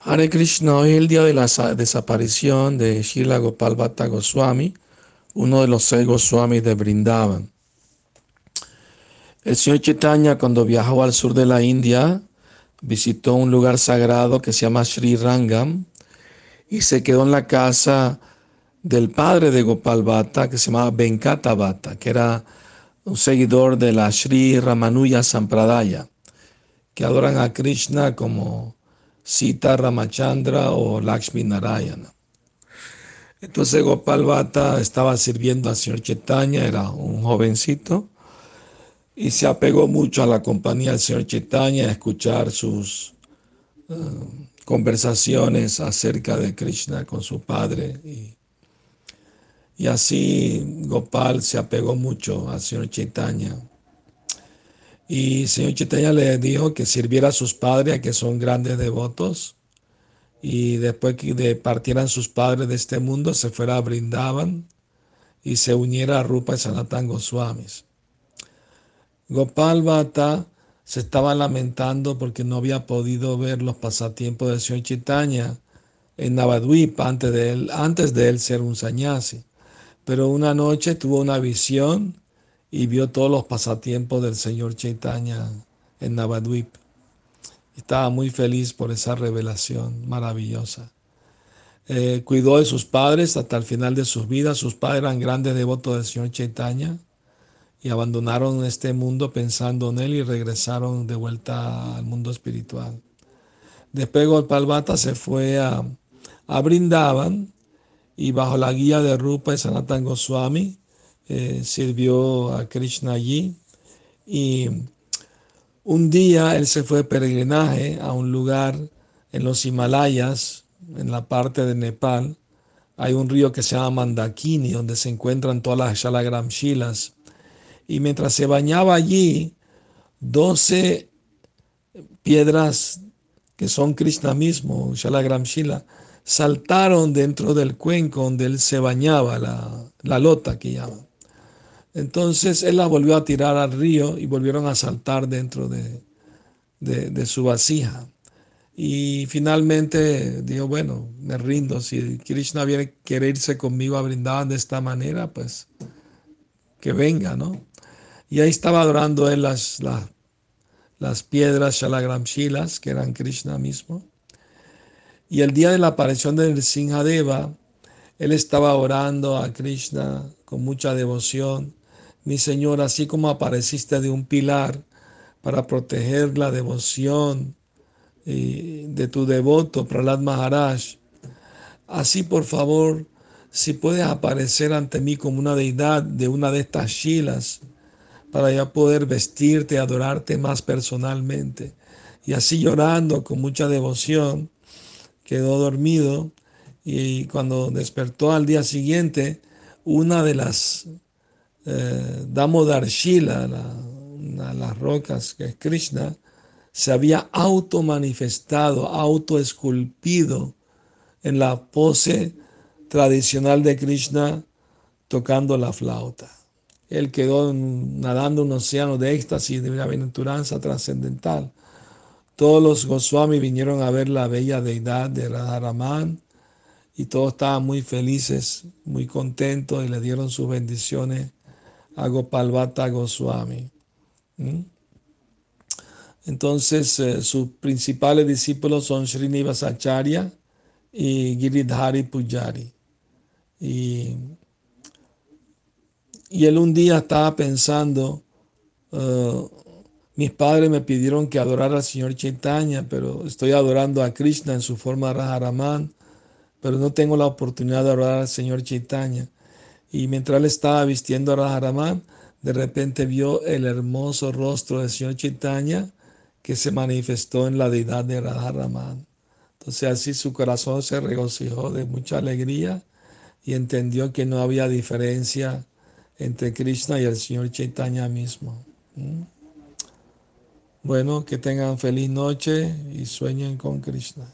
Hare Krishna, hoy es el día de la sa- desaparición de Srila Gopal Bhatta Goswami, uno de los seis Goswamis de Brindavan. El señor Chaitanya, cuando viajó al sur de la India, visitó un lugar sagrado que se llama Sri Rangam y se quedó en la casa del padre de Gopal Bhatta, que se llamaba Venkata Bhatta, que era un seguidor de la Sri Ramanuja Sampradaya, que adoran a Krishna como Sita Ramachandra o Lakshmi Narayana. Entonces Gopal Bhatta estaba sirviendo al señor Chaitanya, era un jovencito, y se apegó mucho a la compañía del señor Chaitanya, a escuchar sus eh, conversaciones acerca de Krishna con su padre. Y, y así Gopal se apegó mucho al señor Chaitanya. Y el señor Chaitanya le dijo que sirviera a sus padres, que son grandes devotos, y después que partieran sus padres de este mundo, se fuera a Brindavan y se uniera a Rupa y Sanatan Goswamis. Gopal Bhatta se estaba lamentando porque no había podido ver los pasatiempos del señor Chaitanya en Navadvipa antes de él, antes de él ser un sannyasi. Pero una noche tuvo una visión y vio todos los pasatiempos del señor Chaitanya en Navadvip. Estaba muy feliz por esa revelación maravillosa. Eh, cuidó de sus padres hasta el final de sus vidas. Sus padres eran grandes devotos del señor Chaitanya y abandonaron este mundo pensando en él y regresaron de vuelta al mundo espiritual. Después Gopal Bhatta se fue a, a Brindavan y bajo la guía de Rupa y Sanatan Goswami eh, sirvió a Krishna allí y un día él se fue de peregrinaje a un lugar en los Himalayas, en la parte de Nepal. Hay un río que se llama Mandakini, donde se encuentran todas las Shalagram Shilas. Y mientras se bañaba allí, doce piedras que son Krishna mismo, Shalagram Shila, saltaron dentro del cuenco donde él se bañaba, la, la lota que llaman. Entonces él las volvió a tirar al río y volvieron a saltar dentro de, su vasija. Y finalmente dijo, bueno, me rindo, si Krishna viene, quiere irse conmigo a brindar de esta manera, pues que venga, ¿no? Y ahí estaba adorando él las, las, las piedras Shalagram Shilas, que eran Krishna mismo. Y el día de la aparición de Sinhadeva, él estaba orando a Krishna con mucha devoción. Mi Señor, así como apareciste de un pilar para proteger la devoción de tu devoto, Prahlad Maharaj, así por favor, si puedes aparecer ante mí como una deidad de una de estas shilas, para ya poder vestirte, adorarte más personalmente. Y así llorando con mucha devoción, quedó dormido y cuando despertó al día siguiente, una de las eh, Damodar Shila, la, una de las rocas que es Krishna, se había automanifestado, autoesculpido en la pose tradicional de Krishna tocando la flauta. Él quedó nadando un océano de éxtasis de bienaventuranza trascendental. Todos los Goswami vinieron a ver la bella deidad de Radharaman y todos estaban muy felices, muy contentos y le dieron sus bendiciones a Goswami. ¿Mm? Entonces, eh, sus principales discípulos son Srinivasacharya y Giridhari Pujari. Y, él un día estaba pensando, uh, mis padres me pidieron que adorara al Señor Chaitanya, pero estoy adorando a Krishna en su forma Radharaman, pero no tengo la oportunidad de adorar al Señor Chaitanya. Y mientras él estaba vistiendo a Radharaman, de repente vio el hermoso rostro del Señor Chaitanya que se manifestó en la deidad de Radharaman. Entonces así su corazón se regocijó de mucha alegría y entendió que no había diferencia entre Krishna y el Señor Chaitanya mismo. ¿Mm? Bueno, que tengan feliz noche y sueñen con Krishna.